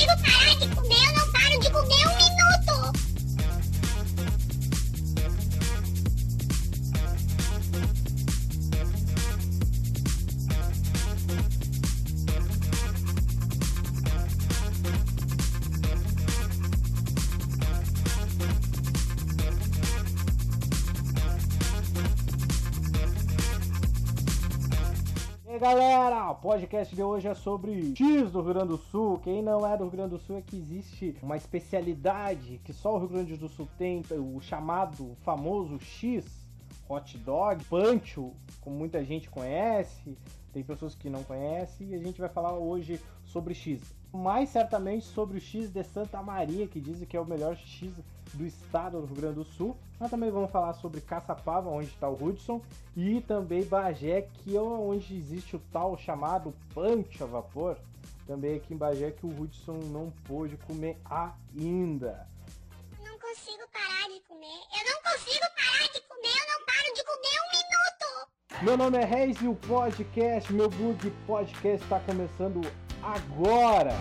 consigo parar de comer, eu não paro de comer um minuto. Galera, o podcast de hoje é sobre X do Rio Grande do Sul. Quem não é do Rio Grande do Sul é que existe uma especialidade que só o Rio Grande do Sul tem, o chamado famoso X, hot dog, pancho, como muita gente conhece, tem pessoas que não conhecem, e a gente vai falar hoje sobre X. Mais certamente sobre o X de Santa Maria, que dizem que é o melhor X do estado do Rio Grande do Sul. Mas também vamos falar sobre Caçapava, onde está o Hudson, e também Bagé, que é onde existe o tal chamado Punch a vapor. Também aqui em Bagé que o Hudson não pôde comer ainda. Não consigo parar de comer. Eu não consigo parar de comer, eu não paro de comer um minuto. Meu nome é Reis e o podcast, meu bug podcast está começando agora.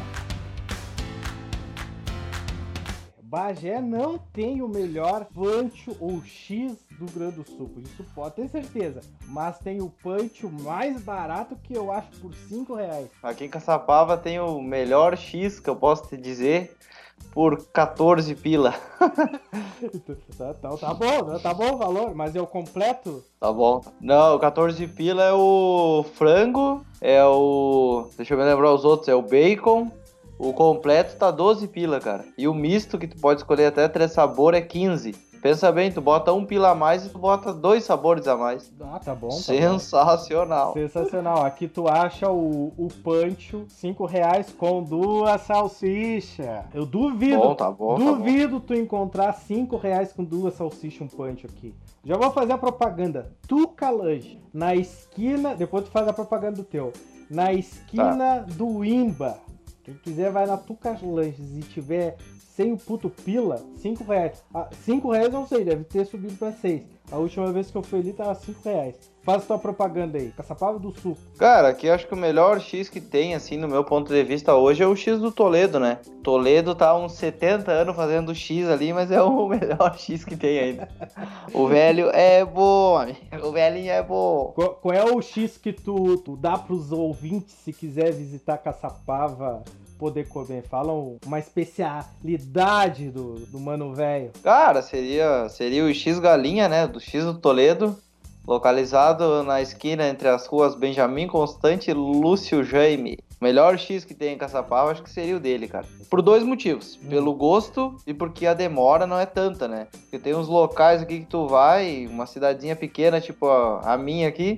Bagé não tem o melhor pancho ou X do Grande do Sul, isso pode ter certeza. Mas tem o pancho mais barato que eu acho por 5 reais. Aqui em Caçapava tem o melhor X que eu posso te dizer por 14 pila. tá, tá, tá bom, né? tá bom o valor, mas é o completo? Tá bom. Não, o 14 pila é o frango, é o. Deixa eu me lembrar os outros, é o bacon. O completo tá 12 pila, cara. E o misto, que tu pode escolher até três sabores, é 15. Pensa bem, tu bota um pila a mais e tu bota dois sabores a mais. Ah, tá bom. Tá Sensacional. Bom. Sensacional. Aqui tu acha o, o pancho, 5 reais com duas salsichas. Eu duvido. Bom, tá bom, duvido tá tu encontrar 5 reais com duas salsichas um pancho aqui. Já vou fazer a propaganda. Tuca Lanche. Na esquina. Depois tu faz a propaganda do teu. Na esquina tá. do Imba. Quem quiser vai na Tuca Lanches e tiver sem o puto pila, 5 reais. 5 reais não sei, deve ter subido pra 6. A última vez que eu fui ali tava 5 reais. Faz tua propaganda aí, Caçapava do Sul. Cara, aqui acho que o melhor X que tem, assim, no meu ponto de vista hoje é o X do Toledo, né? Toledo tá uns 70 anos fazendo X ali, mas é o melhor X que tem ainda. o velho é bom, o velhinho é bom. Qual, qual é o X que tu, tu dá pros ouvintes se quiser visitar Caçapava poder comer? Fala uma especialidade do, do mano velho. Cara, seria, seria o X Galinha, né? Do X do Toledo. Localizado na esquina entre as ruas Benjamin Constante e Lúcio Jaime. Melhor X que tem em Caçapava, acho que seria o dele, cara. Por dois motivos. Hum. Pelo gosto e porque a demora não é tanta, né? Porque tem uns locais aqui que tu vai, uma cidadezinha pequena, tipo a, a minha aqui,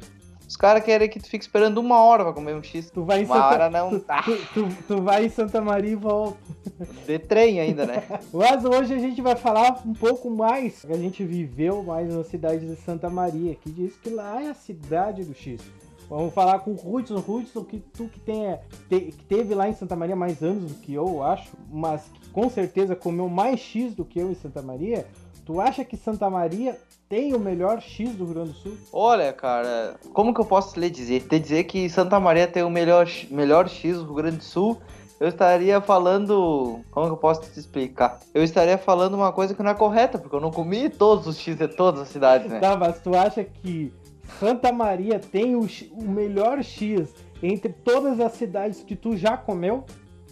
os caras querem que tu fique esperando uma hora pra comer um X. Tu vai em uma Santa... hora não tá. Tu, tu, tu, vai em Santa Maria e volta. De trem ainda, né? Mas hoje a gente vai falar um pouco mais. A gente viveu mais na cidade de Santa Maria, que diz que lá é a cidade do X. Vamos falar com o Hudson. Hudson, que tu que, tem, te, que teve lá em Santa Maria mais anos do que eu, acho, mas que com certeza comeu mais X do que eu em Santa Maria. Tu acha que Santa Maria tem o melhor X do Rio Grande do Sul? Olha, cara, como que eu posso lhe dizer? Te dizer que Santa Maria tem o melhor, melhor X do Rio Grande do Sul, eu estaria falando. Como que eu posso te explicar? Eu estaria falando uma coisa que não é correta, porque eu não comi todos os X de todas as cidades, né? Tá, mas tu acha que Santa Maria tem o, o melhor X entre todas as cidades que tu já comeu?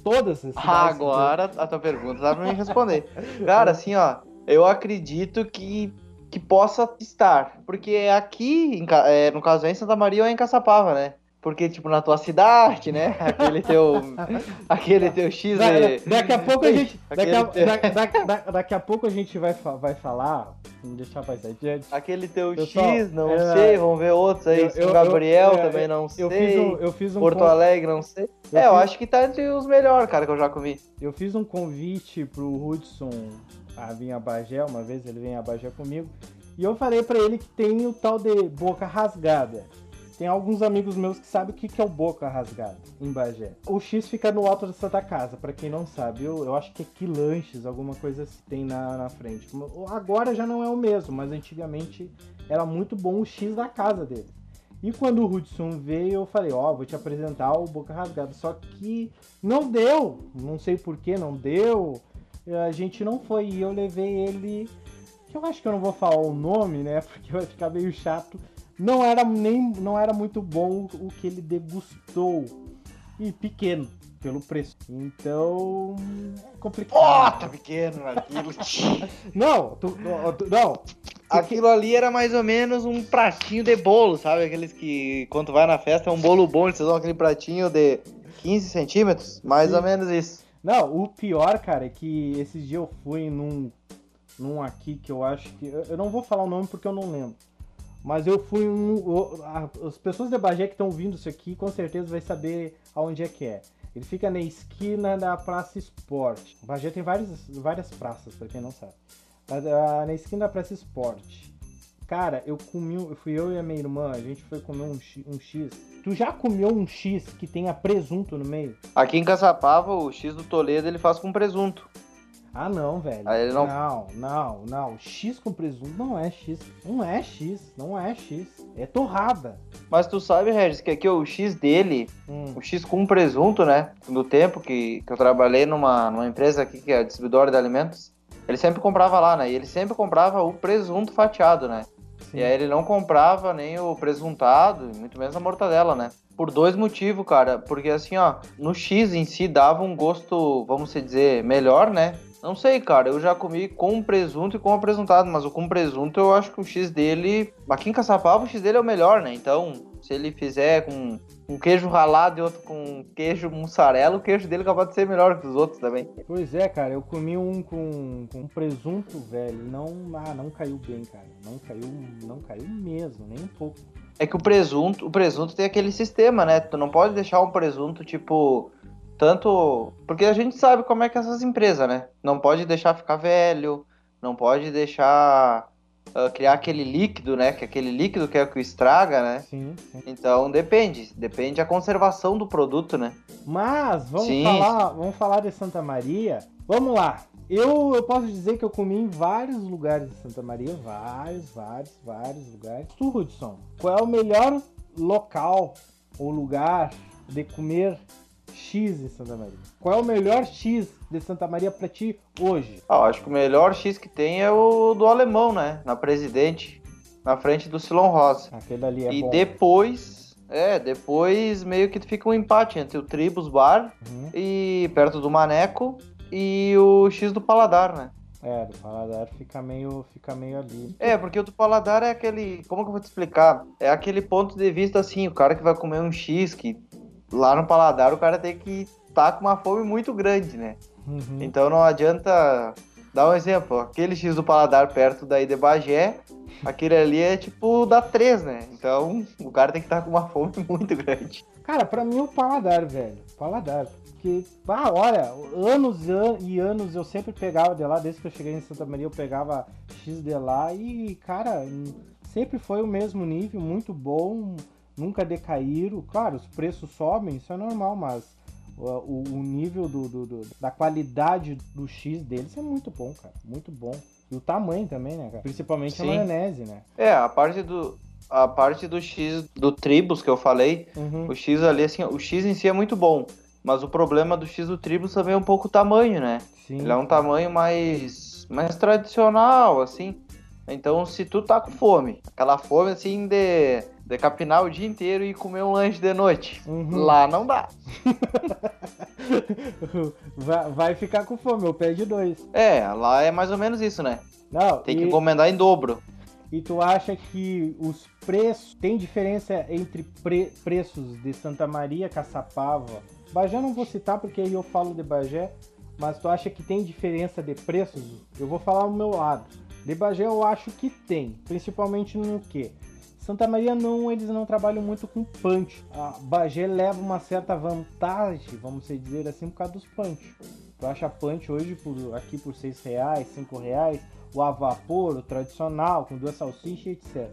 Todas as cidades. Agora a tua pergunta dá pra me responder. Cara, assim, ó, eu acredito que, que possa estar. Porque aqui, em, é, no caso, é em Santa Maria ou é em Caçapava, né? Porque, tipo, na tua cidade, né? Aquele teu. aquele teu X. Da, daqui a pouco a gente. Daqui a, teu... da, da, daqui a pouco a gente vai, vai falar. Vamos deixar mais adiante. Aquele teu Pessoal, X, não é, sei. Vamos ver outros aí. Eu, São Gabriel eu, também não eu sei. Fiz um, eu fiz um Porto Alegre, não sei. é, eu acho que tá entre os melhores, cara, que eu já comi. Eu fiz um convite pro Hudson a vir a Bagé, uma vez ele vem a Bagé comigo. E eu falei para ele que tem o tal de boca rasgada. Tem alguns amigos meus que sabem o que, que é o Boca Rasgada em Bagé. O X fica no alto da Santa Casa, para quem não sabe. Eu, eu acho que é Quilanches, alguma coisa assim tem na, na frente. Agora já não é o mesmo, mas antigamente era muito bom o X da casa dele. E quando o Hudson veio, eu falei, ó, vou te apresentar o Boca Rasgada. Só que não deu, não sei porquê, não deu. A gente não foi e eu levei ele. Que eu acho que eu não vou falar o nome, né? Porque vai ficar meio chato. Não era nem não era muito bom o que ele degustou. E pequeno, pelo preço. Então. É complicado. Ó, tá pequeno aquilo. Não, tu, tu- não. Aquilo ali era mais ou menos um pratinho de bolo, sabe? Aqueles que, quando vai na festa, é um bolo bom, eles dão aquele pratinho de 15 centímetros, mais Sim. ou menos isso. Não, o pior, cara, é que esses dias eu fui num, num aqui que eu acho que. Eu não vou falar o nome porque eu não lembro. Mas eu fui um. As pessoas de Bagé que estão ouvindo isso aqui com certeza vai saber aonde é que é. Ele fica na esquina da Praça Esporte. Bagé tem várias, várias praças, pra quem não sabe. Ah, na esquina da Praça Esporte. Cara, eu comi. um- Fui eu e a minha irmã, a gente foi comer um, X- um X. Tu já comeu um X que tenha presunto no meio? Aqui em Caçapava, o X do Toledo ele faz com presunto. Ah, não, velho. Não- não, não, não. X com presunto não é X. Não é X. Não é X. É torrada. Mas tu sabe, Regis, que aqui o X dele, Hum. o X com presunto, né? Do tempo que, que eu trabalhei numa, numa empresa aqui que é distribuidora de alimentos, ele sempre comprava lá, né? E ele sempre comprava o presunto fatiado, né? Sim. E aí ele não comprava nem o presuntado, muito menos a mortadela, né? Por dois motivos, cara. Porque assim, ó, no X em si dava um gosto, vamos dizer, melhor, né? Não sei, cara. Eu já comi com presunto e com apresentado, mas o com presunto eu acho que o X dele. Aqui em Caçapava o X dele é o melhor, né? Então, se ele fizer com um queijo ralado e outro com queijo mussarela, o queijo dele é capaz de ser melhor que os outros também. Pois é, cara. Eu comi um com, com presunto, velho. Não, ah, não caiu bem, cara. Não caiu, não caiu mesmo, nem um pouco. É que o presunto, o presunto tem aquele sistema, né? Tu não pode deixar um presunto tipo tanto, porque a gente sabe como é que essas empresas, né? Não pode deixar ficar velho, não pode deixar ah, criar aquele líquido, né? Que aquele líquido que é o que estraga, né? Sim, sim. Então depende, depende da conservação do produto, né? Mas vamos Sim. falar, vamos falar de Santa Maria. Vamos lá. Eu, eu posso dizer que eu comi em vários lugares de Santa Maria, vários, vários, vários lugares. Tu, Hudson, qual é o melhor local ou lugar de comer X em Santa Maria? Qual é o melhor X de Santa Maria pra ti hoje? Ah, acho que o melhor X que tem é o do alemão, né? Na Presidente, na frente do Silon Rosa. Aquele ali é e bom. depois, é, depois meio que fica um empate entre o Tribus Bar Uhum. e perto do Maneco e o X do Paladar, né? É, do paladar fica meio, fica meio ali. É, porque o do Paladar é aquele, como que eu vou te explicar? É aquele ponto de vista assim, o cara que vai comer um X que lá no Paladar o cara tem que estar com uma fome muito grande, né? Uhum. Então não adianta dar um exemplo, aquele X do Paladar perto daí de Bagé, aquele ali é tipo da 3, né? Então o cara tem que estar com uma fome muito grande. Cara, pra mim é o paladar, velho. Paladar. Porque, ah, olha, anos e an- anos eu sempre pegava de lá, desde que eu cheguei em Santa Maria eu pegava X de lá e, cara, sempre foi o mesmo nível, muito bom, nunca decaíram. Claro, os preços sobem, isso é normal, mas o, o- nível do, do- do- da qualidade do X deles é muito bom, cara, muito bom. E o tamanho também, né, cara? Principalmente a Sim. maionese, né? É, a parte do a parte do X do Tribus que eu falei, Uhum. O X ali, assim, o X em si é muito bom. Mas o problema do X do Tribus também é um pouco o tamanho, né? Sim. Ele é um tamanho mais, mais tradicional, assim. Então, se tu tá com fome, aquela fome, assim, de, de capinar o dia inteiro e comer um lanche de noite, Uhum. lá não dá. vai, vai ficar com fome, eu pede dois. É, lá é mais ou menos isso, né? Não, Tem e, que encomendar em dobro. e tu acha que os preços. Tem diferença entre pre- preços de Santa Maria, Caçapava? Bagé não vou citar porque aí eu falo de Bagé, mas tu acha que tem diferença de preços? Eu vou falar o meu lado. De Bagé eu acho que tem, principalmente no que? Santa Maria não, eles não trabalham muito com punch. A Bagé leva uma certa vantagem, vamos dizer assim, por causa dos punch. Tu acha punch hoje por, aqui por 6 reais, 5 reais, o a vapor, o tradicional, com duas salsichas, etc.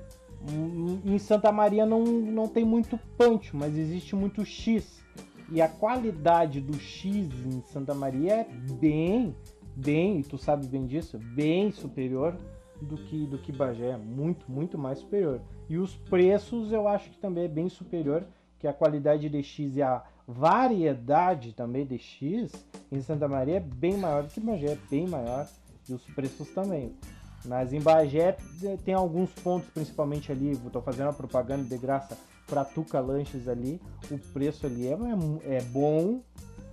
Em Santa Maria não, não tem muito punch, mas existe muito X. E a qualidade do X em Santa Maria é bem, bem, tu sabe bem disso, bem superior do que do que Bagé, muito, muito mais superior. E os preços eu acho que também é bem superior, que a qualidade de X e a variedade também de X em Santa Maria é bem maior do que Bagé, é bem maior e os preços também. Mas em Bagé eh, tem alguns pontos, principalmente ali, estou fazendo a propaganda de graça para Tuca Lanches ali, o preço ali é, é, é bom,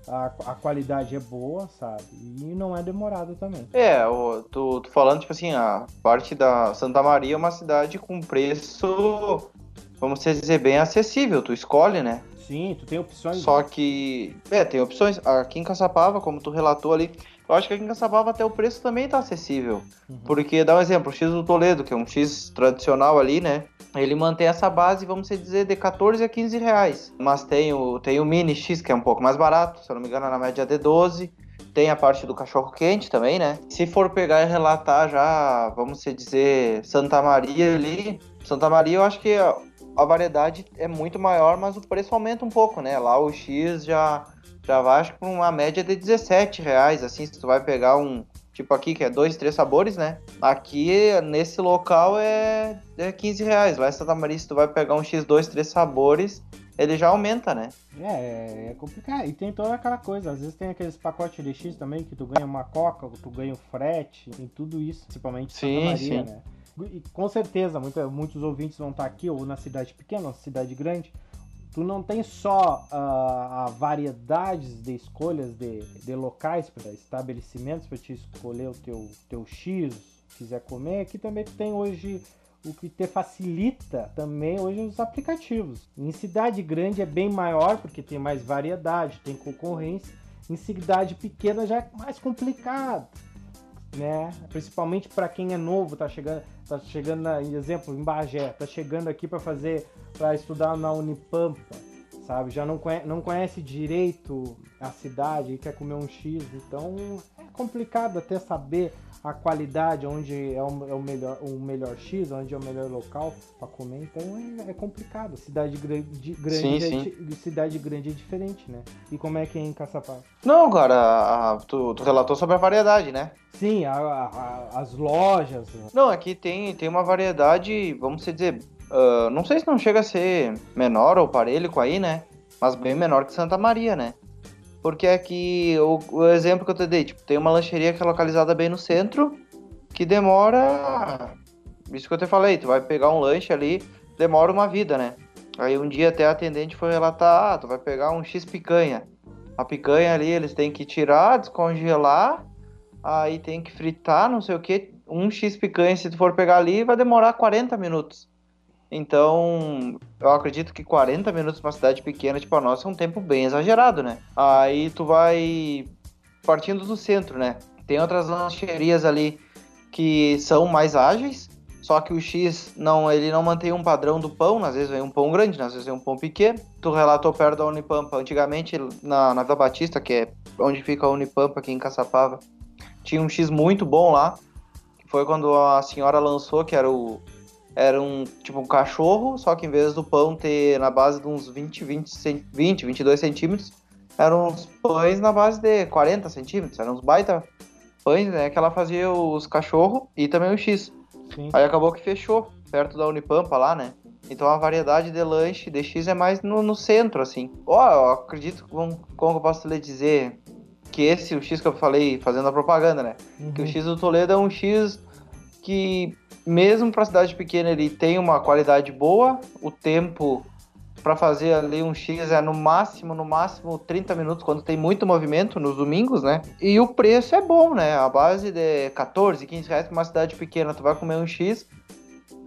a, a, qualidade é boa, sabe? E não é demorado também. É, o, tu, tu falando, tipo assim, a parte da Santa Maria é uma cidade com preço, vamos dizer, bem acessível. Tu escolhe, né? Sim, tu tem opções. Só que, é, tem opções. Aqui em Caçapava, como tu relatou ali, eu acho que aqui em Caçapava até o preço também tá acessível. Uhum. Porque, dá um exemplo, o X do Toledo, que é um X tradicional ali, né? Ele mantém essa base, vamos dizer, de 14 a 15 reais. Mas tem o, tem o Mini X, que é um pouco mais barato, se eu não me engano, na média de 12. Tem a parte do cachorro quente também, né? Se for pegar e relatar já, vamos dizer, Santa Maria ali. Santa Maria, eu acho que a, a variedade é muito maior, mas o preço aumenta um pouco, né? Lá o X já já vai acho que uma média de 17 reais, assim, se tu vai pegar um, tipo aqui, que é dois, três sabores, né? Aqui, nesse local, é, é 15 reais. Lá em Santa Maria, se tu vai pegar um X, dois, três sabores, ele já aumenta, né? É, é complicado. E tem toda aquela coisa. Às vezes tem aqueles pacotes de X também, que tu ganha uma coca, tu ganha o frete, tem tudo isso, principalmente Santa sim, Maria, sim. né? E com certeza, muita, muitos ouvintes vão estar aqui, ou na cidade pequena, ou na cidade grande, tu não tem só uh, a variedades de escolhas de, de locais para estabelecimentos para te escolher o teu, teu X, quiser comer, aqui também tem hoje o que te facilita também hoje os aplicativos. Em cidade grande é bem maior porque tem mais variedade, tem concorrência. Em cidade pequena já é mais complicado, né? Principalmente para quem é novo, tá chegando, tá chegando, na, exemplo, em Bagé, tá chegando aqui para fazer para estudar na Unipampa, sabe? Já não conhece, não conhece direito a cidade e quer comer um X, então é complicado até saber a qualidade, onde é o, é o melhor, o melhor X, onde é o melhor local para comer, então é, é, complicado. Cidade grande, grande sim, é, sim. cidade grande é diferente, né? E como é que é em Caçapá? Não, agora, tu, tu relatou sobre a variedade, né? Sim, a, a, as lojas. Não, aqui tem, tem uma variedade, vamos dizer, Uh, não sei se não chega a ser menor ou parelho com aí, né? Mas bem menor que Santa Maria, né? Porque aqui, o, o exemplo que eu te dei, tipo, tem uma lancheria que é localizada bem no centro, que demora. Isso que eu te falei, tu vai pegar um lanche ali, demora uma vida, né? Aí um dia até a atendente foi relatar, ah, tu vai pegar um X picanha. A picanha ali eles têm que tirar, descongelar, aí tem que fritar, não sei o que. Um X picanha, se tu for pegar ali, vai demorar 40 minutos. Então, eu acredito que 40 minutos pra uma cidade pequena, tipo a nossa, é um tempo bem exagerado, né? Aí tu vai partindo do centro, né? Tem outras lancherias ali que são mais ágeis, só que o X não, ele não mantém um padrão do pão, às vezes vem um pão grande, às vezes vem um pão pequeno. Tu relatou perto da Unipampa, antigamente na, na Vila Batista, que é onde fica a Unipampa aqui em Caçapava, tinha um X muito bom lá, que foi quando a senhora lançou, que era o era um tipo um cachorro, só que em vez do pão ter na base de uns 20, 20, 20 22 centímetros, eram uns pães na base de 40 centímetros, eram uns baita pães, né? Que ela fazia os cachorro e também o X. Sim. Aí acabou que fechou, perto da Unipampa lá, né? Então a variedade de lanche de X é mais no, no centro, assim. Ó, oh, eu acredito, como, como eu posso lhe dizer, que esse, o X que eu falei fazendo a propaganda, né? Uhum. Que o X do Toledo é um X que mesmo para cidade pequena ele tem uma qualidade boa, o tempo para fazer ali um X é no máximo, no máximo 30 minutos quando tem muito movimento nos domingos, né? E o preço é bom, né? A base de 14, 15 reais para uma cidade pequena, tu vai comer um X.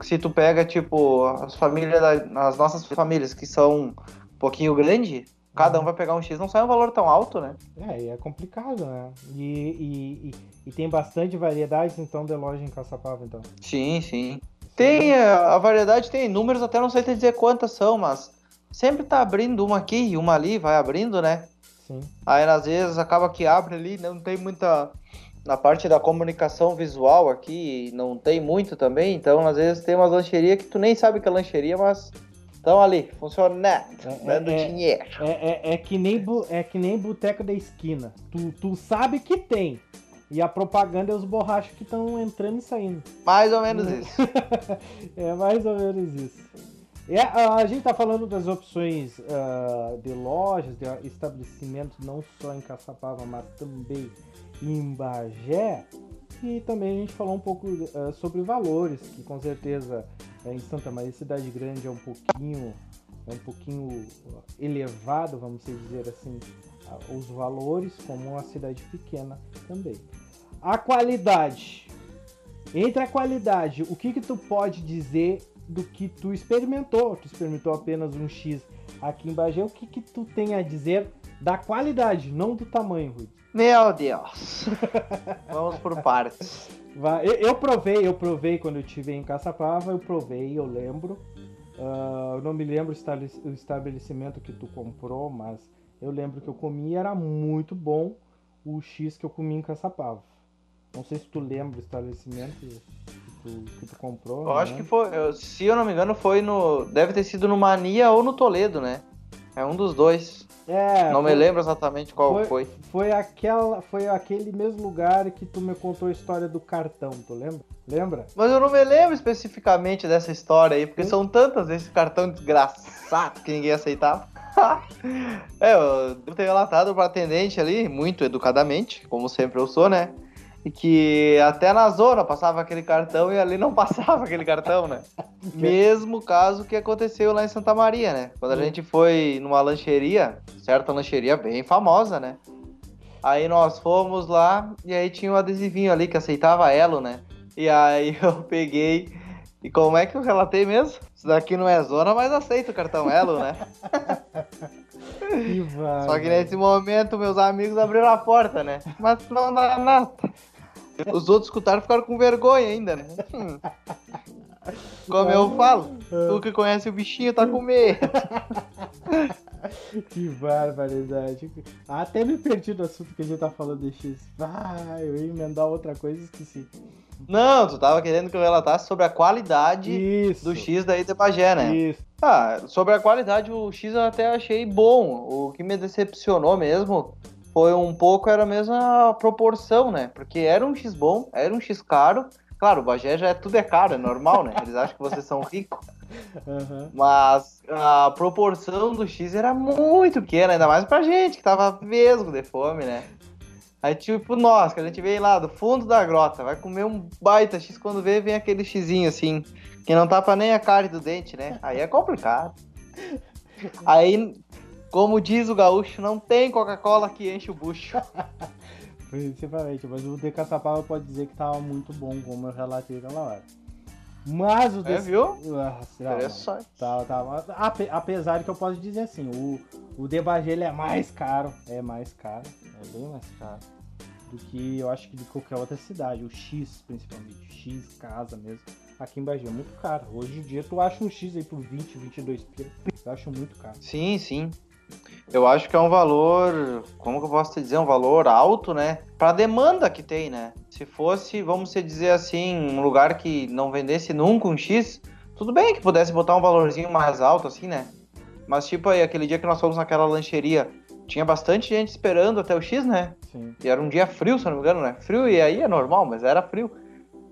Se tu pega, tipo, as famílias, as nossas famílias que são um pouquinho grande, cada um vai pegar um X, não sai um valor tão alto, né? É, e é complicado, né? E, e, e, e tem bastante variedades, então, de loja em Caçapava, então. Sim, sim. Tem, é, a variedade tem números, até não sei te dizer quantas são, mas sempre tá abrindo uma aqui e uma ali, vai abrindo, né? Sim. Aí, às vezes, acaba que abre ali, não tem muita... Na parte da comunicação visual aqui, não tem muito também, então, às vezes, tem umas lancheria que tu nem sabe que é lancheria, mas Estão ali, funcionando, é, dando é, dinheiro. É, é, é, que nem, é que nem boteco da esquina. Tu, tu sabe que tem, E a propaganda é os borrachos que estão entrando e saindo. Mais ou menos isso. é mais ou menos isso. É, a gente está falando das opções uh, de lojas, de estabelecimentos, não só em Caçapava, mas também em Bagé. E também a gente falou um pouco uh, sobre valores, que com certeza uh, em Santa Maria, cidade grande, é um pouquinho, é um pouquinho elevado, vamos dizer assim, os valores, como uma cidade pequena também. A qualidade. Entre a qualidade, o que que tu pode dizer do que tu experimentou? Tu experimentou apenas um X aqui em Bagé. O que que tu tem a dizer da qualidade, não do tamanho, Rui? Meu Deus. Vamos por partes. Eu, eu, provei, eu provei quando eu estive em Caçapava, eu provei, eu lembro. Uh, eu não me lembro o estabelecimento que tu comprou, mas eu lembro que eu comi era muito bom o X que eu comi em Caçapava. Não sei se tu lembra o estabelecimento que tu, que tu comprou. Eu acho que foi, se eu não me engano, foi no. Deve ter sido no Mania ou no Toledo, né? É um dos dois. É. Não foi, me lembro exatamente qual foi, foi. Foi aquela, foi aquele mesmo lugar que tu me contou a história do cartão, tu lembra? Lembra? Mas eu não me lembro especificamente dessa história aí, porque Sim. são tantas esse cartão desgraçado que ninguém aceitava. é, eu devo ter relatado para atendente ali, muito educadamente, como sempre eu sou, né? E que até na zona passava aquele cartão e ali não passava aquele cartão, né? Mesmo caso que aconteceu lá em Santa Maria, né? Quando a gente foi numa lancheria, certa lancheria bem famosa, né? Aí nós fomos lá e aí tinha um adesivinho ali que aceitava Elo, né? E aí eu peguei. E como é que eu relatei mesmo? Isso daqui não é zona, mas aceita o cartão Elo, né? Que Só que nesse momento meus amigos abriram a porta, né? Mas não dá nada. Os outros escutaram e ficaram com vergonha ainda, né? Hum. Como eu falo, tu que conhece o bichinho tá com medo. Que barbaridade. Até me perdi do assunto que a gente tá falando de X. Vai, eu ia emendar outra coisa e esqueci. Não, tu tava querendo que eu relatasse sobre a qualidade Isso. do X de Bagé, né? Isso. Ah, sobre a qualidade, o X eu até achei bom. O que me decepcionou mesmo foi um pouco, era a proporção, né? Porque era um X bom, era um X caro. Claro, o Bagé já é tudo é caro, é normal, né? Eles acham que vocês são ricos. Uhum. Mas a proporção do X era muito pequena, ainda mais pra gente, que tava vesgo de fome, né? Aí, tipo, nós, que a gente veio lá do fundo da grota, vai comer um baita X, quando vê, vem aquele Xzinho assim, que não tapa nem a carne do dente, né? Aí é complicado. Aí, como diz o gaúcho, não tem Coca-Cola que enche o bucho. Principalmente, mas o de Caçapava pode dizer que tava muito bom, como eu relatei aquela hora. Mas o É, viu? Ah, Interessante. Tá, tá. Ape- Apesar que eu posso dizer assim, o, o de Bagé é mais caro, é mais caro, é bem mais caro do que eu acho que de qualquer outra cidade. O X, principalmente, X, casa mesmo. Aqui em Bagé é muito caro. Hoje em dia tu acha um X aí por 20, 22 pila. Eu acho muito caro. Sim, sim. Eu acho que é um valor, como que eu posso te dizer, um valor alto, né? Pra demanda que tem, né? Se fosse, vamos dizer assim, um lugar que não vendesse nunca um X, tudo bem que pudesse botar um valorzinho mais alto, assim, né? Mas tipo aí, aquele dia que nós fomos naquela lancheria, tinha bastante gente esperando até o X, né? Sim. E era um dia frio, se não me engano, né? Frio, e aí é normal, mas era frio.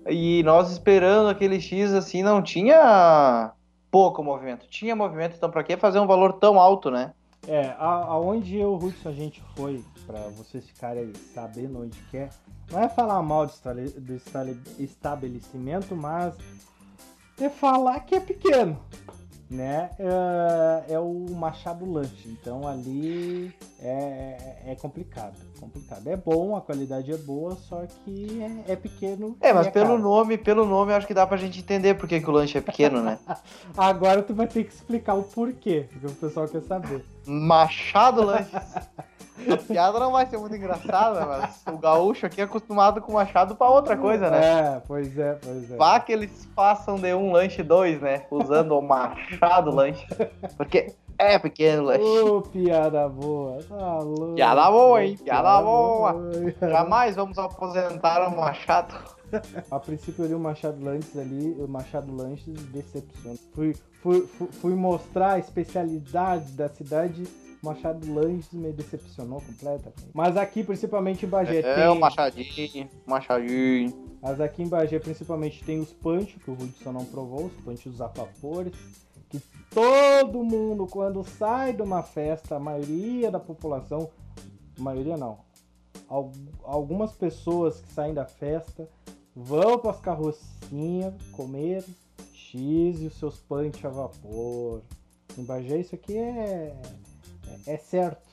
E nós esperando aquele X, assim, não tinha pouco movimento. Tinha movimento, então pra que fazer um valor tão alto, né? É, aonde eu, Hudson, a gente foi, pra vocês ficarem sabendo onde que é, não é falar mal do, estabelecimento, mas é falar que é pequeno, né? É, é o Machado Lanche, então ali é, é complicado, complicado. É bom, a qualidade é boa, só que é, é pequeno. É, mas e pelo caro. nome, pelo nome, acho que dá pra gente entender por que, que o lanche é pequeno, né? Agora tu vai ter que explicar o porquê, porque o pessoal quer saber. Machado Lanches. A piada não vai ser muito engraçada, mas o gaúcho aqui é acostumado com machado pra outra coisa, né? É, pois é, pois é. Vá que eles façam de um lanche dois, né? Usando o machado lanche. Porque é pequeno lanche. Ô, piada boa. Tá louco. Piada boa, hein? Piada boa. boa. Jamais vamos aposentar o machado. A princípio ali o Machado Lanches ali, o Machado Lanches decepciona. Fui, fui, fui mostrar a especialidade da cidade, Machado Lanches me decepcionou completamente. Mas aqui, principalmente em Bagé, É, tem... o Machadinho, Machadinho. Mas aqui em Bagé, principalmente, tem os panchos, que o Hudson não provou, os panchos apapores, que todo mundo, quando sai de uma festa, a maioria da população, maioria não, al- algumas pessoas que saem da festa vão para as carrocinhas comer X e os seus punch a vapor. Em Bagé isso aqui é, é, certo.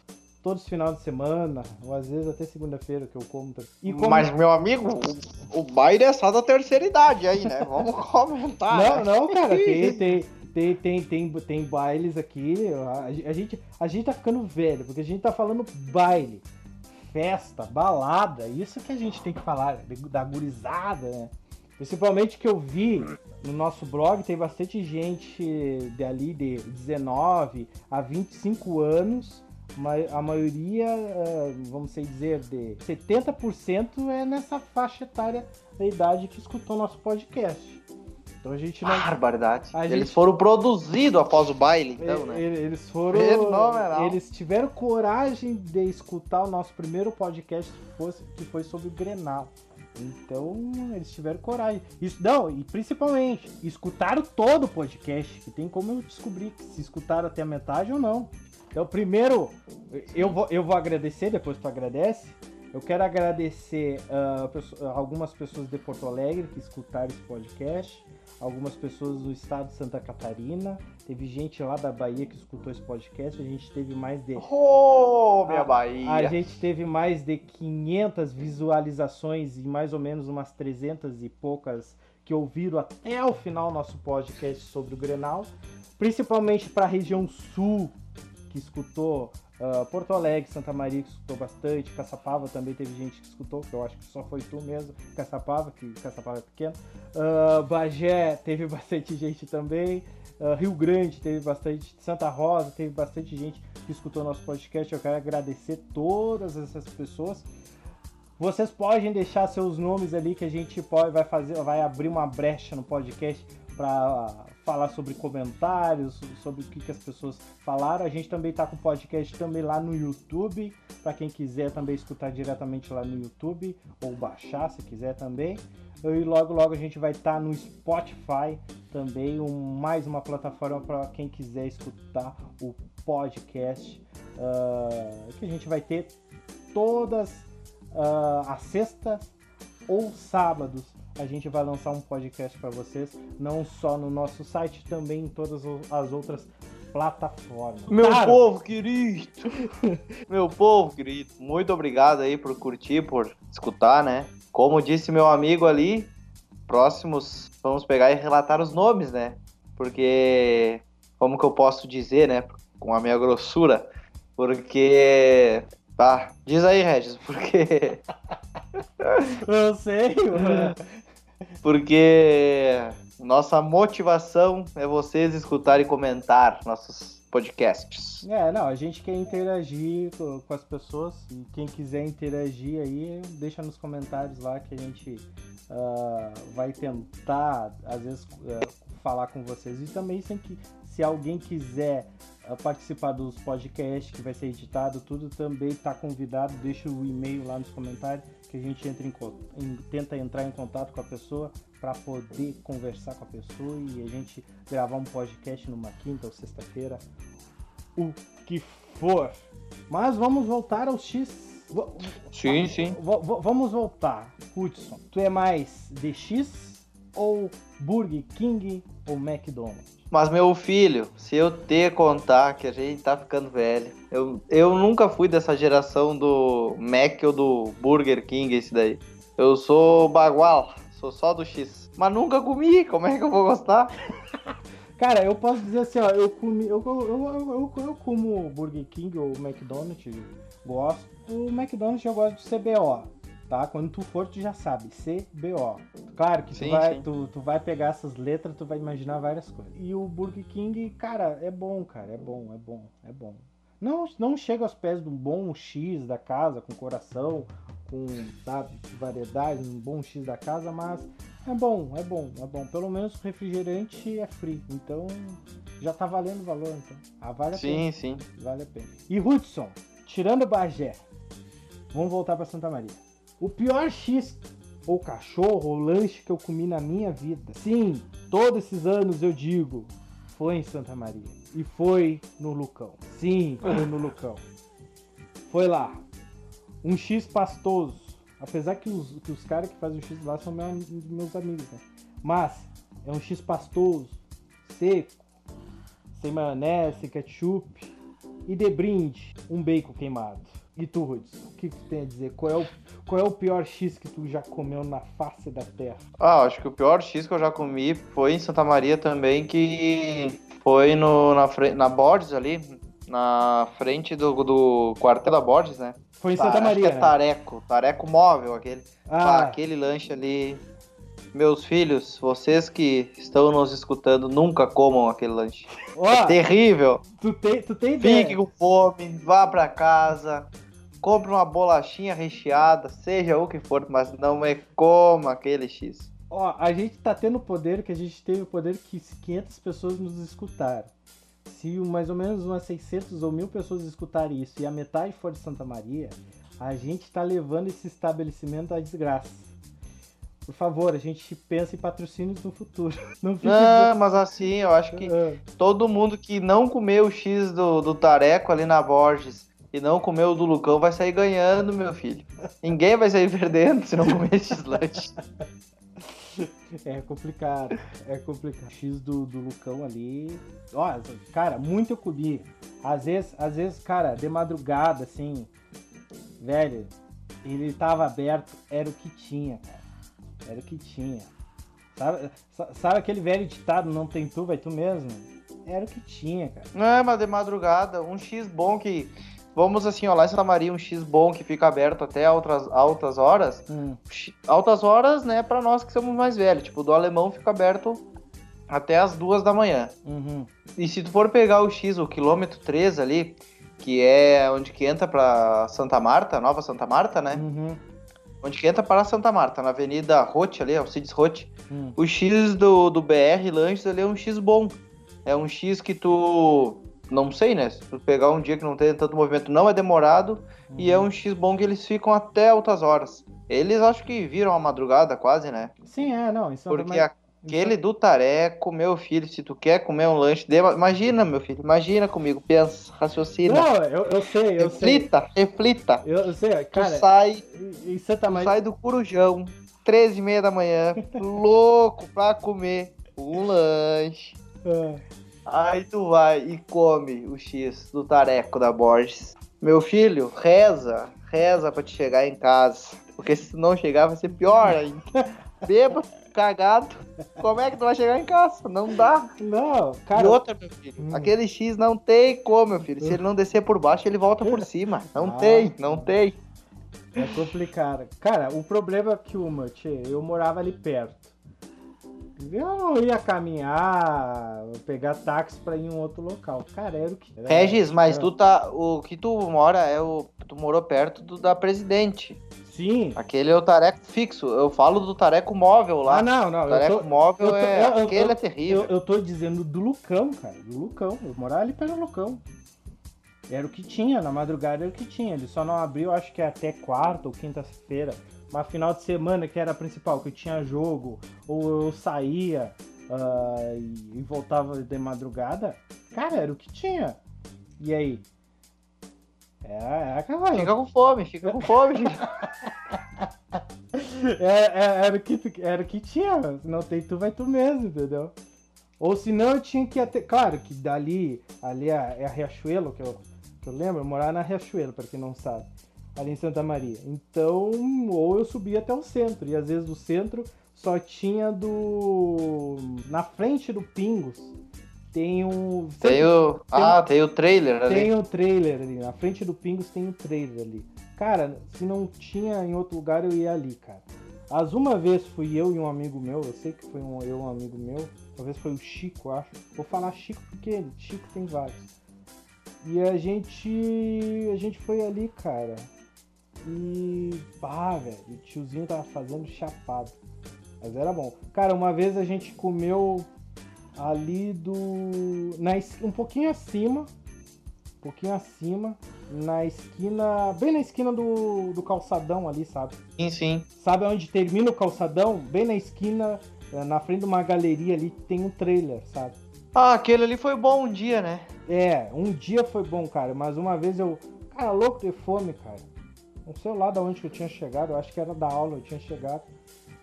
Todos os finais de semana, ou às vezes até segunda-feira que eu como. E como- Mas, meu amigo, o, o baile é só da terceira idade aí, né? Vamos comentar. Não, não, cara, tem, tem, tem, tem, tem, tem bailes aqui. A, a gente, a gente tá ficando velho, porque a gente tá falando baile, festa, balada, isso que a gente tem que falar, da gurizada, né? Principalmente que eu vi no nosso blog, tem bastante gente de ali de 19 a 25 anos, a maioria, eh, vamos dizer, de 70% é nessa faixa etária da idade que escutou nosso podcast. Então a gente não. Barbaridade. Eles gente- foram produzidos após o baile, então, né? Eles foram. Fenomenal. Eles tiveram coragem de escutar o nosso primeiro podcast que, fosse, que foi sobre o Grenal. Então, eles tiveram coragem. Isso, não, e principalmente, escutaram todo o podcast, que tem como eu descobrir se escutaram até a metade ou não. Então, primeiro, eu vou, eu vou agradecer, depois tu agradece. Eu quero agradecer pesso- algumas pessoas de Porto Alegre que escutaram esse podcast, algumas pessoas do estado de Santa Catarina, teve gente lá da Bahia que escutou esse podcast, a gente teve mais de Ô, minha A- Bahia. a gente teve mais de 500 visualizações e mais ou menos umas 300 e poucas que ouviram até o final nosso podcast sobre o Grenal, principalmente para a região sul, que escutou ah, Porto Alegre, Santa Maria, que escutou bastante, Caçapava também teve gente que escutou, que eu acho que só foi tu mesmo, Caçapava, que Caçapava é pequeno. Ah, Bagé teve bastante gente também. Ah, Rio Grande teve bastante, Santa Rosa teve bastante gente que escutou nosso podcast. Eu quero agradecer todas essas pessoas. Vocês podem deixar seus nomes ali que a gente pode, vai fazer, vai abrir uma brecha no podcast para falar sobre comentários, sobre o que, que as pessoas falaram. A gente também está com podcast também lá no YouTube, para quem quiser também escutar diretamente lá no YouTube ou baixar se quiser também. E logo logo a gente vai estar no Spotify também, um, mais uma plataforma para quem quiser escutar o podcast ah, que a gente vai ter todas ah, as sextas ou sábados. A gente vai lançar um podcast para vocês, não só no nosso site, também em todas as outras plataformas. Meu Cara, povo querido, meu povo querido, muito obrigado aí por curtir, por escutar, né? Como disse meu amigo ali, próximos vamos pegar e relatar os nomes, né? Porque, como que eu posso dizer, né? Com a minha grossura, porque. Tá, diz aí, Regis, porque. Eu sei, mano. Porque nossa motivação é vocês escutarem e comentar nossos podcasts. É, não, a gente quer interagir co- com as pessoas e quem quiser interagir aí, deixa nos comentários lá que a gente ah, vai tentar, às vezes, eh, falar com vocês. E também sem que, se alguém quiser ah, participar dos podcasts que vai ser editado, tudo também está convidado, deixa o e-mail lá nos comentários que a gente entra em, em- tenta entrar em contato com a pessoa para poder conversar com a pessoa e a gente gravar um podcast numa quinta ou sexta-feira, o que for. Mas vamos voltar ao X. Sim, sim. vamos voltar, Hudson. Tu é mais DX ou Burger King ou McDonald's? Mas, meu filho, se eu te contar que a gente tá ficando velho, eu, eu nunca fui dessa geração do Mac ou do Burger King, esse daí. Eu sou bagual, sou só do X. Mas nunca comi, como é que eu vou gostar? Cara, eu posso dizer assim, ó, eu comi, eu, eu, eu, eu, eu como Burger King ou McDonald's, gosto. O McDonald's eu gosto de CBO, tá? Quando tu for, tu já sabe, CBO. Claro que tu, Sim, vai, sim. Tu, tu vai pegar essas letras, tu vai imaginar várias coisas. E o Burger King, cara, é bom, cara, é bom, é bom, é bom. Não, não chega aos pés de um bom X da casa, com coração, com sabe, variedade, um bom X da casa, mas é bom, é bom, é bom. Pelo menos o refrigerante é free. Então, Já tá valendo o valor, então. Ah, vale a Sim, sim. pena. Vale a pena. E Hudson, tirando o Bagé, vamos voltar pra Santa Maria. O pior X ou cachorro ou lanche que eu comi na minha vida. Sim, todos esses anos eu digo, foi em Santa Maria. E foi no Lucão. Sim, foi no Lucão. Foi lá. Um X pastoso. Apesar que os, que os caras que fazem o X lá são meu- meus amigos, né? Mas é um X pastoso, seco, sem maionese, sem ketchup. E de brinde, um bacon queimado. E tu, Rudes, o que, que tu tem a dizer? Qual é, o, qual é o pior X que tu já comeu na face da terra? Ah, acho que o pior X que eu já comi foi em Santa Maria também, que foi no, na, na Borges ali, na frente do, do quartel da Borges, né? Foi em Tá, Santa acho Maria, que é né? Tareco, Tareco Móvel, aquele. Ah, Ah, aquele lanche ali. Meus filhos, vocês que estão nos escutando, nunca comam aquele lanche. É terrível. tu tem, tu tem ideia. Fique com fome, vá pra casa, compre uma bolachinha recheada, seja o que for, mas não é coma aquele X. Ó, a gente tá tendo o poder que a gente teve o poder que 500 pessoas nos escutaram. Se mais ou menos umas 600 ou mil pessoas escutarem isso e a metade for de Santa Maria, a gente tá levando esse estabelecimento à desgraça. Por favor, a gente pensa em patrocínios no futuro. Não fique Não, mas assim, eu acho que Ah, todo mundo que não comeu o X do, do Tareco ali na Borges e não comeu o do Lucão vai sair ganhando, meu filho. Ninguém vai sair perdendo se não comer esses lanches. É complicado, é complicado. X do, do Lucão ali. Ó, cara, muito eu comi. Às vezes, às vezes, cara, de madrugada, assim, velho, ele tava aberto, era o que tinha, cara. Era o que tinha. Sabe, sa- sabe aquele velho ditado, não tem tu, vai tu mesmo? Era o que tinha, cara. Não, é, mas de madrugada, um X bom que. Vamos assim, ó, lá em Santa Maria, um X bom que fica aberto até altas, altas horas. Hum, Altas horas, né, pra nós que somos mais velhos. Tipo, do alemão fica aberto até as duas da manhã. uhum, E se tu for pegar o X, o quilômetro 3 ali, que é onde que entra pra Santa Marta, Nova Santa Marta, né? uhum, Onde que entra para Santa Marta, na Avenida Rote ali, Alcides Rote. hum. O X do, do BR Lanches ali é um X bom. É um X que tu. Não sei, né? Se tu pegar um dia que não tem tanto movimento, não é demorado. E é um X bom que eles ficam até altas horas. Eles acho que viram a madrugada quase, né? Sim, é, não. Em Santa Porque Maria- aquele do Tareco, meu filho, se tu quer comer um lanche, dê- imagina, meu filho, imagina comigo, pensa, raciocina. Não, eu, eu sei, eu sei. reflita, reflita. Eu, eu sei, Tu cara, sai, em Santa Maria. sai do Corujão, 13 e meia da manhã, louco pra comer um lanche. Ah. Aí tu vai e come o X do Tareco da Borges. Meu filho, reza, reza pra te chegar em casa. Porque se tu não chegar vai ser pior ainda. Beba, cagado. Como é que tu vai chegar em casa? Não dá. Não, e cara. outra, meu filho, Hum. aquele X não tem como, meu filho. Se ele não descer por baixo, ele volta por cima. Não Ah. tem, não tem. É complicado. Cara, o problema é que uma, tchê, eu morava ali perto. Eu não ia caminhar, pegar táxi pra ir em um outro local. Cara, era o que. Era, Regis, mas era- tu tá. O que tu mora é o. Tu morou perto do da presidente. Sim. Aquele é o tareco fixo. Eu falo do tareco móvel lá. Ah, não, não. o tareco tô, móvel tô- é. eu- aquele eu- é terrível. eu, eu tô dizendo do Lucão, cara. Do Lucão. Eu morava ali perto do Lucão. Era o que tinha, na madrugada era o que tinha. Ele só não abriu, acho que até quarta ou quinta-feira. Mas final de semana, que era a principal, que tinha jogo, ou eu saía ah, e, e voltava de madrugada, cara, era o que tinha. E aí? Era aquela. Fica com fome, fica com fome. É, é, era, o que, era o que tinha, se não tem tu, vai tu mesmo, entendeu? Ou senão eu tinha que ir até. Claro que dali, ali é, é a Riachuelo, que eu, que eu lembro, eu morava na Riachuelo, pra quem não sabe, ali em Santa Maria. Então, ou eu subia até o centro, e às vezes do centro só tinha do. Na frente do Pingos tem um. tem o. Ah, tem o trailer ali. Tem o trailer ali, na frente do Pingos tem o trailer ali. Cara, se não tinha em outro lugar, eu ia ali, cara. As uma vez fui eu e um amigo meu, eu sei que foi um, eu e um amigo meu, talvez foi o Chico, acho. Vou falar Chico porque Chico tem vários. E a gente. A gente foi ali, cara. E. Pá, velho, o tiozinho tava fazendo chapado. Mas era bom. Cara, uma vez a gente comeu ali do. Na, um pouquinho acima. Um pouquinho acima. Na esquina. Bem na esquina do, do calçadão ali, sabe? Sim, sim. Sabe onde termina o calçadão? Bem na esquina, eh, na frente de uma galeria ali, tem um trailer, sabe? Ah, aquele ali foi bom um dia, né? É, um dia foi bom, cara. Mas uma vez eu. Cara, louco de fome, cara. Não sei lá de onde que eu tinha chegado. Eu acho que era da aula, eu tinha chegado.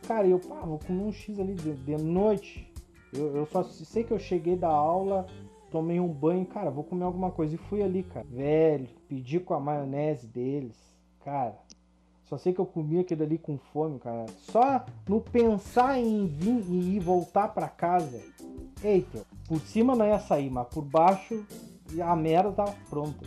Cara, eu, pá, vou comer um X ali de, de noite. Eu, eu só sei que eu cheguei da aula, tomei um banho, cara, vou comer alguma coisa. E fui ali, cara. Velho, pedi com a maionese deles. Cara, só sei que eu comi aquilo ali com fome, cara. Só no pensar em vir e ir voltar para casa. Eita, por cima não ia sair, mas por baixo a merda tava pronta.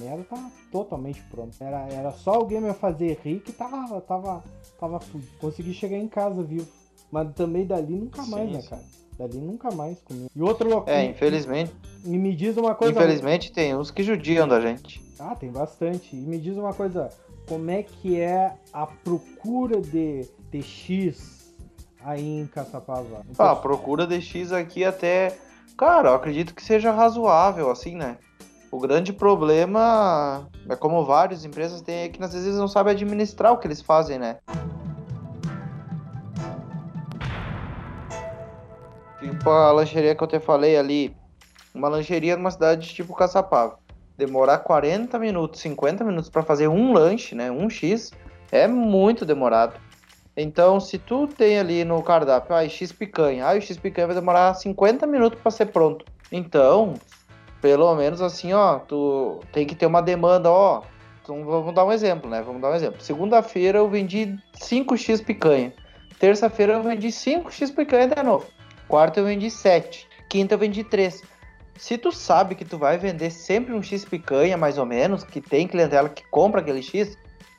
Merda tava totalmente pronta. Era, era só alguém me fazer rir que tava, tava, tava tudo. Consegui chegar em casa vivo. Mas também dali nunca mais, sim, né, cara? Dali nunca mais comi. E outro local. É, infelizmente. E me diz uma coisa. Infelizmente tem uns que judiam da gente. Ah, tem bastante. E me diz uma coisa. Como é que é a procura de, de X aí em Caçapava? Ah, a procura de X aqui até. Cara, eu acredito que seja razoável, assim, né? O grande problema é como várias empresas têm é que às vezes não sabem administrar o que eles fazem, né? Tipo a lancheria que eu te falei ali, uma lancheria numa cidade tipo Caçapava. Demorar 40 minutos, 50 minutos para fazer um lanche, né? Um X, é muito demorado. Então, se tu tem ali no cardápio, ah, X picanha, ah, o X picanha vai demorar 50 minutos para ser pronto. Então, pelo menos assim, ó, tu tem que ter uma demanda, ó. Então, vamos dar um exemplo, né? Vamos dar um exemplo. Segunda-feira eu vendi 5x picanha. Terça-feira eu vendi 5x picanha de novo. Quarta eu vendi 7. Quinta eu vendi 3. Se tu sabe que tu vai vender sempre um X picanha, mais ou menos, que tem clientela que compra aquele X,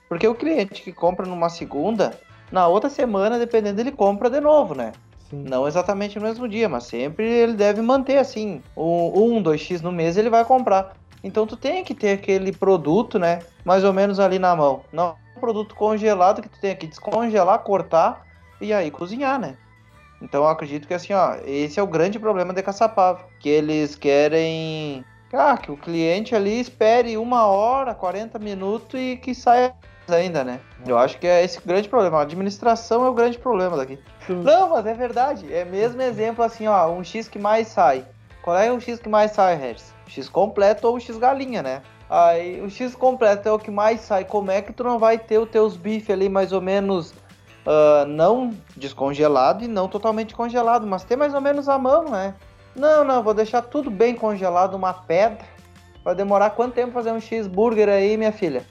porque o cliente que compra numa segunda, na outra semana, dependendo, ele compra de novo, né? Sim. Não exatamente no mesmo dia, mas sempre ele deve manter assim, um, dois X no mês ele vai comprar. Então tu tem que ter aquele produto, né? Mais ou menos ali na mão. Não um produto congelado que tu tem que descongelar, cortar e aí cozinhar, né? Então eu acredito que assim, ó, esse é o grande problema de Caçapava, que eles querem ah, que o cliente ali espere uma hora, 40 minutos e que saia ainda, né? Eu acho que é esse o grande problema. A administração é o grande problema daqui. Não, mas é verdade. É mesmo exemplo assim, ó, um X que mais sai. Qual é o X que mais sai, Regis? X completo ou o X galinha, né? Aí o X completo é o que mais sai. Como é que tu não vai ter os teus bifes ali mais ou menos uh, não descongelado e não totalmente congelado, mas ter mais ou menos a mão, né? Não, não, vou deixar tudo bem congelado, uma pedra. Vai demorar quanto tempo fazer um cheeseburger aí, minha filha?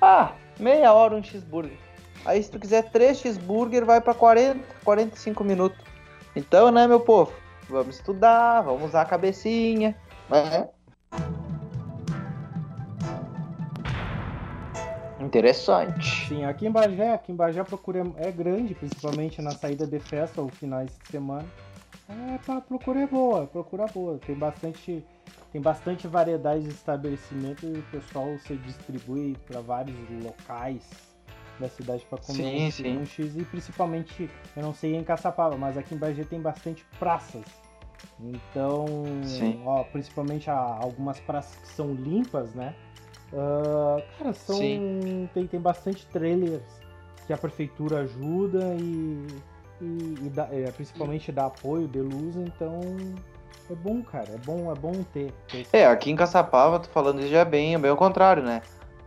Ah, meia hora um cheeseburger. Aí se tu quiser três cheeseburger, vai para 40, 45 minutos. Então, né, meu povo? Vamos estudar, vamos usar a cabecinha, né? Interessante. Sim, aqui em Bagé, aqui em Bagé a procura é grande, principalmente na saída de festa ou finais de semana. É, a procura é boa, procura boa. Tem bastante, tem bastante variedade de estabelecimento e o pessoal se distribui para vários locais da cidade para comer sim, um, sim. X e principalmente, eu não sei em Caçapava, mas aqui em Bagé tem bastante praças. Então, sim. ó, principalmente algumas praças que são limpas, né? Uh, cara, são. Tem, tem bastante trailers que a prefeitura ajuda e, e, e dá, é, principalmente dá apoio de luz, então é bom, cara. É bom, é bom ter. ter é, aqui em Caçapava, tô falando isso já é bem, é bem o contrário, né?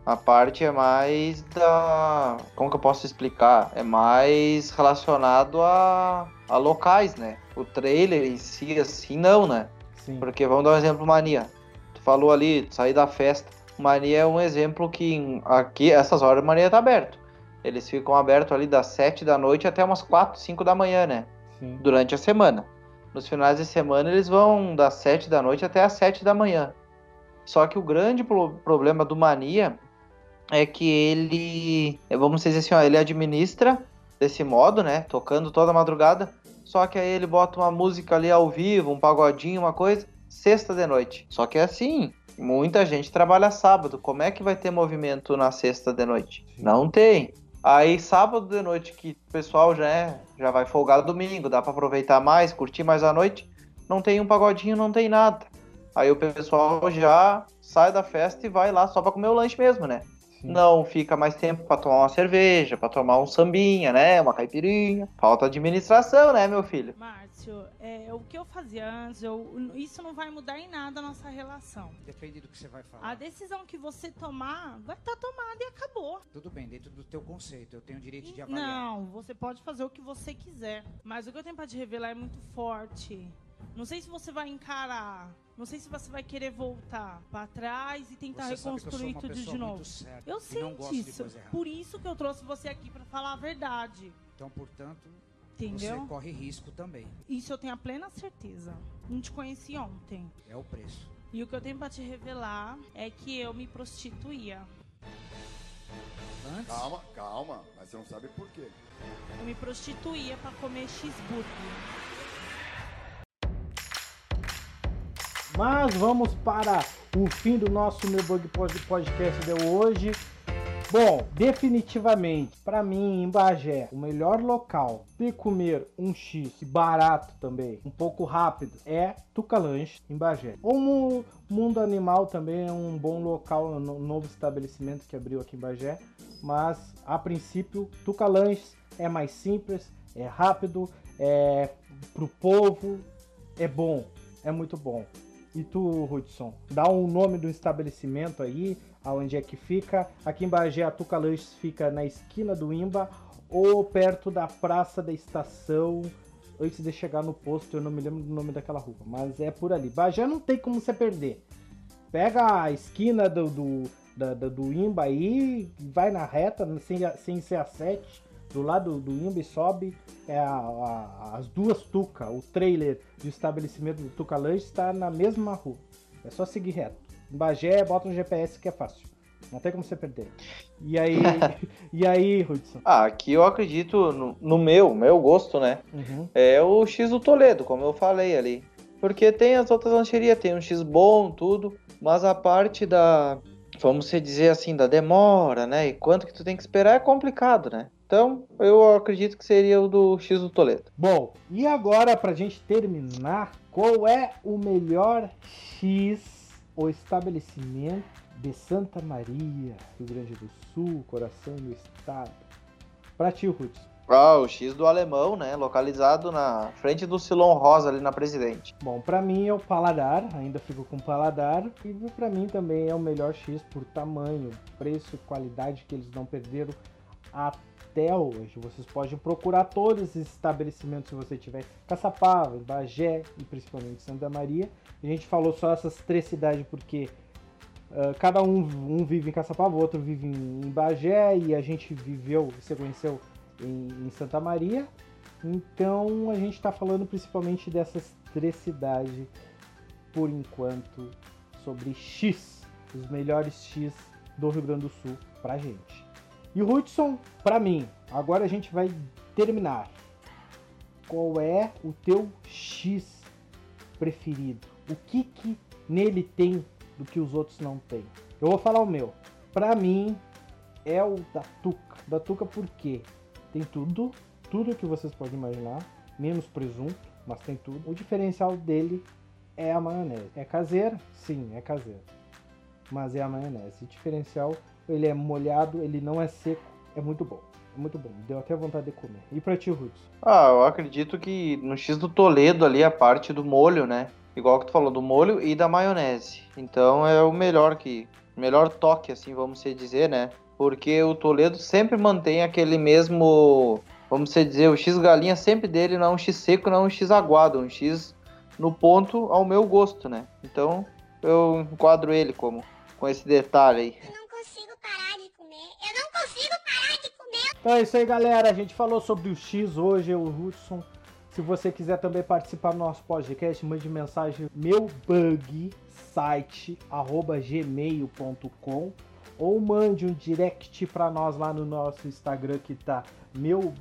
A parte é mais da. Como que eu posso explicar? É mais relacionado a, a locais, né? O trailer em si, assim, não, né? Sim. Porque vamos dar um exemplo, Mania. Tu falou ali, sair da festa Maria é um exemplo que aqui, essas horas, Maria tá aberto. Eles ficam abertos ali das 7 da noite até umas 4, 5 da manhã, né? Sim. Durante a semana. Nos finais de semana eles vão das 7 da noite até as 7 da manhã. Só que o grande problema do Mania é que ele, vamos dizer assim, ó, ele administra desse modo, né? Tocando toda madrugada. Só que aí ele bota uma música ali ao vivo, um pagodinho, uma coisa, sexta de noite. Só que é assim, Muita gente trabalha sábado. Como é que vai ter movimento na sexta de noite? Sim. Não tem. Aí sábado de noite que o pessoal já é, já vai folgar domingo, dá para aproveitar mais, curtir mais a noite. não tem um pagodinho, não tem nada. Aí o pessoal já sai da festa e vai lá só pra comer o lanche mesmo, né? Sim. Não fica mais tempo pra tomar uma cerveja, pra tomar um sambinha, né? Uma caipirinha. Falta administração, né, meu filho? Márcio, é, o que eu fazia antes, eu- isso não vai mudar em nada a nossa relação. Depende do que você vai falar. A decisão que você tomar vai estar tomada e acabou. Tudo bem, dentro do teu conceito. Eu tenho o direito de avaliar. Não, você pode fazer o que você quiser. Mas o que eu tenho pra te revelar é muito forte. Não sei se você vai encarar. Não sei se você vai querer voltar pra trás e tentar Você sabe que eu sou reconstruir uma tudo de novo. muito certa Eu sei não gosto de disso. Por isso que eu trouxe você aqui pra falar a verdade. Então, portanto, Entendeu? você corre risco também. Isso eu tenho a plena certeza. Não te conheci ontem. É o preço. E o que eu tenho pra te revelar é que eu me prostituía. Antes, Calma, calma, mas você não sabe por quê. Eu me prostituía pra comer cheeseburger. Mas vamos para o fim do nosso Meu Pod- Podcast de hoje. Bom, definitivamente, para mim, em Bagé, o melhor local de comer um X barato também, um pouco rápido, é Tucalanche, em Bagé. Como Mundo Animal também é um bom local, um novo estabelecimento que abriu aqui em Bagé, mas a princípio, Tucalanches é mais simples, é rápido, é pro povo, é bom, é muito bom. E tu, Hudson, dá um nome do estabelecimento aí, aonde é que fica. Aqui em Bagé, a Tuca Lanches fica na esquina do Imba ou perto da Praça da Estação, antes de chegar no posto, eu não me lembro do nome daquela rua, mas é por ali. Bagé não tem como você perder. Pega a esquina do, do, da- do Imba aí, vai na reta, sem, a- sem ser a 7, do lado do Imba e sobe é a- a- as duas Tuca, o trailer do estabelecimento do Tuca Lanche está na mesma rua. É só seguir reto. Em Bagé, bota no GPS que é fácil. Não tem como você perder. E aí, e aí, Hudson? Ah, aqui eu acredito no, no meu, meu gosto, né? Uhum. É o X do Toledo, como eu falei ali. Porque tem as outras lancherias, tem um X bom, tudo, mas a parte da, vamos dizer assim, da demora, né? E quanto que tu tem que esperar é complicado, né? Então, eu acredito que seria o do X do Toledo. Bom, e agora pra gente terminar, qual é o melhor X ou estabelecimento de Santa Maria, Rio Grande do Sul, coração do estado? Pra ti, Hudson. Ah, o X do Alemão, né? Localizado na frente do Silon Rosa ali na Presidente. Bom, pra mim é o paladar, ainda fico com paladar. E pra mim também é o melhor X por tamanho, preço e qualidade que eles não perderam até hoje. Vocês podem procurar todos esses estabelecimentos se você tiver Caçapava, Bagé e principalmente Santa Maria. A gente falou só essas três cidades porque ah, cada um, um vive em Caçapava, o outro vive em, em Bagé e a gente viveu, se conheceu em, em Santa Maria. Então a gente está falando principalmente dessas três cidades por enquanto sobre X, os melhores X do Rio Grande do Sul pra gente. E o Hudson, pra mim, agora a gente vai terminar. Qual é o teu X preferido? O que que nele tem do que os outros não têm? Eu vou falar o meu. Pra mim é o da Tuca. Da Tuca por quê? Tem tudo, tudo que vocês podem imaginar, menos presunto, mas tem tudo. O diferencial dele é a maionese. É caseira? Sim, é caseira. Mas é a maionese. O diferencial, ele é molhado, ele não é seco, é muito bom. É muito bom, deu até vontade de comer. E pra ti, Hudson? Ah, eu acredito que no X do Toledo ali a parte do molho, né? Igual que tu falou, do molho e da maionese. Então é o melhor que. Melhor toque, assim, vamos dizer, né? Porque o Toledo sempre mantém aquele mesmo. Vamos dizer, o X galinha sempre dele não é um X seco, não é um X aguado, um X no ponto ao meu gosto, né? Então eu enquadro ele como com esse detalhe aí. Eu não consigo parar de comer. Eu não consigo parar de comer. Então é isso aí, galera. A gente falou sobre o X hoje, o Hudson. Se você quiser também participar do nosso podcast, mande mensagem meu bug site arroba gmail.com ou mande um direct para nós lá no nosso Instagram que tá meubug.com,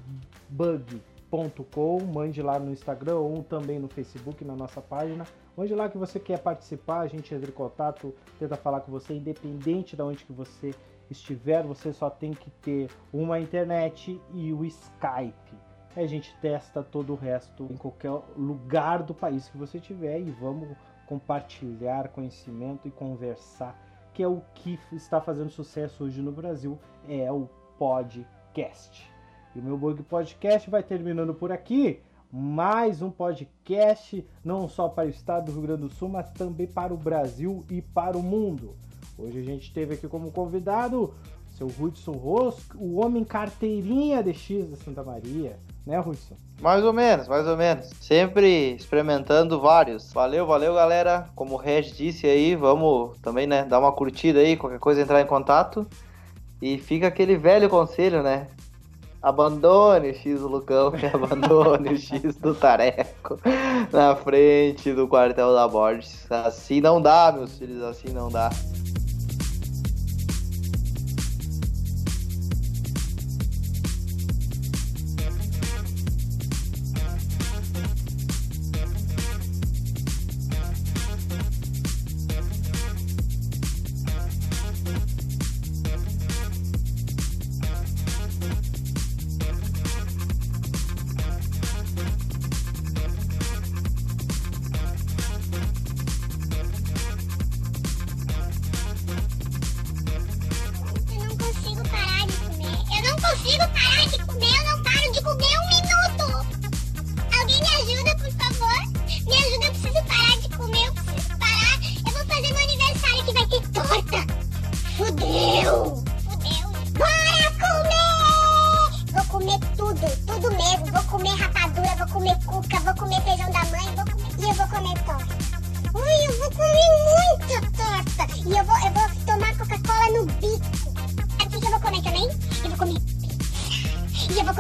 mande lá no Instagram ou também no Facebook na nossa página. Mande lá que você quer participar, a gente entra em contato, tenta falar com você independente de onde que você estiver, você só tem que ter uma internet e o Skype. a gente testa todo o resto em qualquer lugar do país que você tiver e vamos compartilhar conhecimento e conversar, que é o que está fazendo sucesso hoje no Brasil, é o podcast. E o meu Bug Podcast vai terminando por aqui. Mais um podcast, não só para o estado do Rio Grande do Sul, mas também para o Brasil e para o mundo. Hoje a gente teve aqui como convidado seu Hudson Rosco, o homem carteirinha de X da Santa Maria, né, Hudson? Mais ou menos, mais ou menos. Sempre experimentando vários. Valeu, valeu, galera. Como o Reg disse aí, vamos também, né, dar uma curtida aí, qualquer coisa entrar em contato. E fica aquele velho conselho, né? Abandone o X do Lucão e abandone o X do Tareco na frente do quartel da Borges. Assim não dá, meus filhos, assim não dá.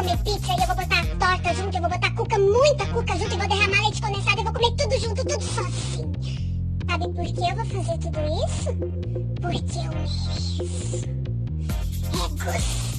Comer pizza e eu vou botar torta junto, eu vou botar cuca, muita cuca junto, e vou derramar leite condensado, eu vou comer tudo junto, tudo sozinho. Sabe por que eu vou fazer tudo isso? Porque eu mereço. É gostoso.